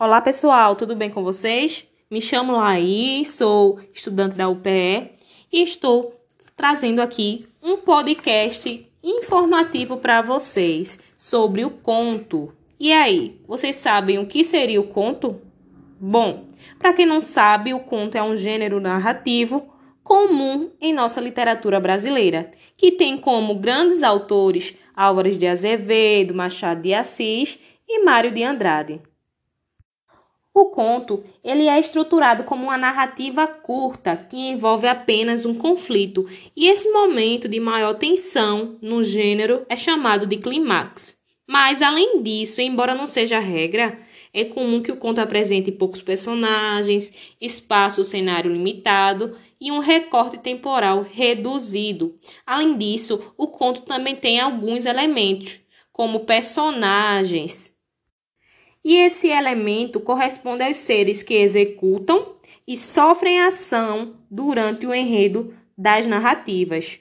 Olá pessoal, tudo bem com vocês? Me chamo Laís, sou estudante da UPE e estou trazendo aqui um podcast informativo para vocês sobre o conto. E aí, vocês sabem o que seria o conto? Bom, para quem não sabe, o conto é um gênero narrativo comum em nossa literatura brasileira, que tem como grandes autores Álvares de Azevedo, Machado de Assis e Mário de Andrade. O conto ele é estruturado como uma narrativa curta que envolve apenas um conflito, e esse momento de maior tensão no gênero é chamado de clímax. Mas além disso, embora não seja regra, é comum que o conto apresente poucos personagens, espaço cenário limitado e um recorte temporal reduzido. Além disso, o conto também tem alguns elementos, como personagens, e esse elemento corresponde aos seres que executam e sofrem ação durante o enredo das narrativas.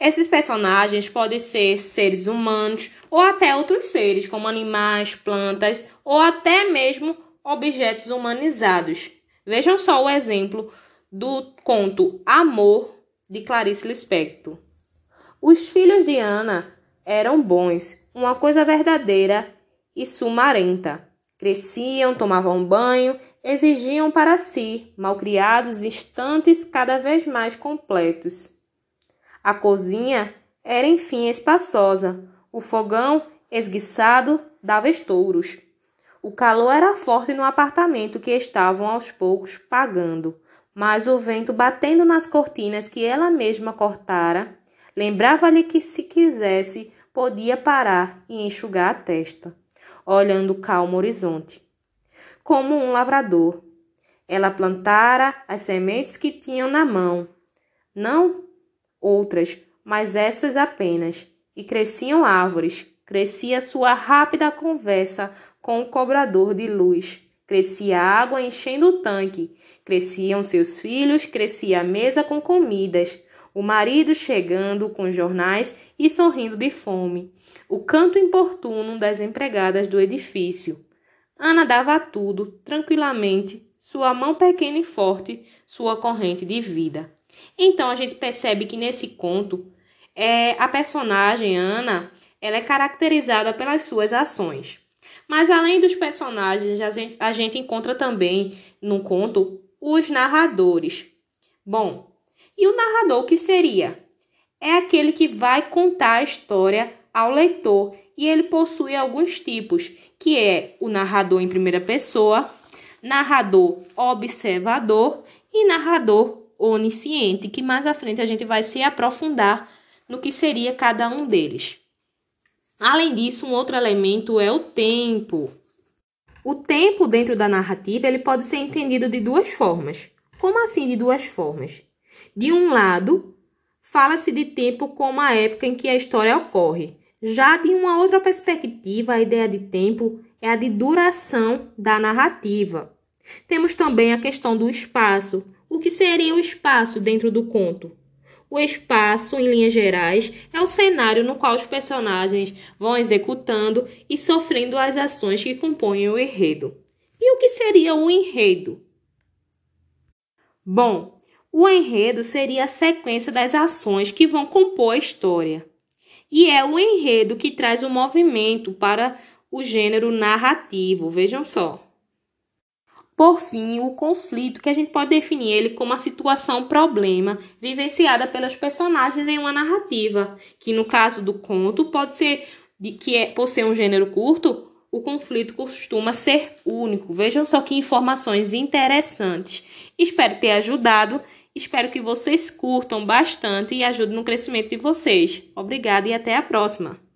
Esses personagens podem ser seres humanos ou até outros seres, como animais, plantas ou até mesmo objetos humanizados. Vejam só o exemplo do conto Amor de Clarice Lispector. Os filhos de Ana eram bons, uma coisa verdadeira e sumarenta. Cresciam, tomavam banho, exigiam para si, malcriados instantes cada vez mais completos. A cozinha era enfim espaçosa, o fogão, esguiçado, dava estouros. O calor era forte no apartamento que estavam aos poucos pagando, mas o vento batendo nas cortinas que ela mesma cortara, lembrava-lhe que se quisesse podia parar e enxugar a testa olhando o calmo horizonte. Como um lavrador, ela plantara as sementes que tinham na mão, não outras, mas essas apenas, e cresciam árvores, crescia sua rápida conversa com o cobrador de luz, crescia a água enchendo o tanque, cresciam seus filhos, crescia a mesa com comidas, o marido chegando com jornais e sorrindo de fome, o canto importuno das empregadas do edifício. Ana dava tudo, tranquilamente, sua mão pequena e forte, sua corrente de vida. Então a gente percebe que nesse conto é, a personagem Ana ela é caracterizada pelas suas ações. Mas além dos personagens, a gente, a gente encontra também no conto os narradores. Bom, e o narrador que seria? É aquele que vai contar a história ao leitor e ele possui alguns tipos, que é o narrador em primeira pessoa, narrador observador e narrador onisciente, que mais à frente a gente vai se aprofundar no que seria cada um deles. Além disso, um outro elemento é o tempo. O tempo dentro da narrativa ele pode ser entendido de duas formas. Como assim de duas formas? De um lado, fala-se de tempo como a época em que a história ocorre. Já de uma outra perspectiva, a ideia de tempo é a de duração da narrativa. Temos também a questão do espaço. O que seria o espaço dentro do conto? O espaço, em linhas gerais, é o cenário no qual os personagens vão executando e sofrendo as ações que compõem o enredo. E o que seria o enredo? Bom, o enredo seria a sequência das ações que vão compor a história. E é o enredo que traz o movimento para o gênero narrativo, vejam só. Por fim, o conflito, que a gente pode definir ele como a situação problema vivenciada pelos personagens em uma narrativa, que no caso do conto pode ser de que é por ser um gênero curto, o conflito costuma ser único. Vejam só que informações interessantes. Espero ter ajudado Espero que vocês curtam bastante e ajudem no crescimento de vocês. Obrigada e até a próxima!